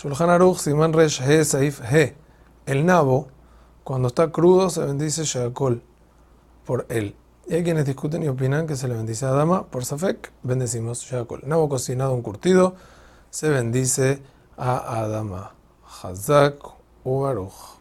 Shulchan Aruch, Siman Resh He Saif He. El nabo, cuando está crudo, se bendice Shakol por él. Y hay quienes discuten y opinan que se le bendice a Dama, por Safek, bendecimos Shakol. Nabo cocinado, un curtido, se bendice a Adama. Hazak u Baruch.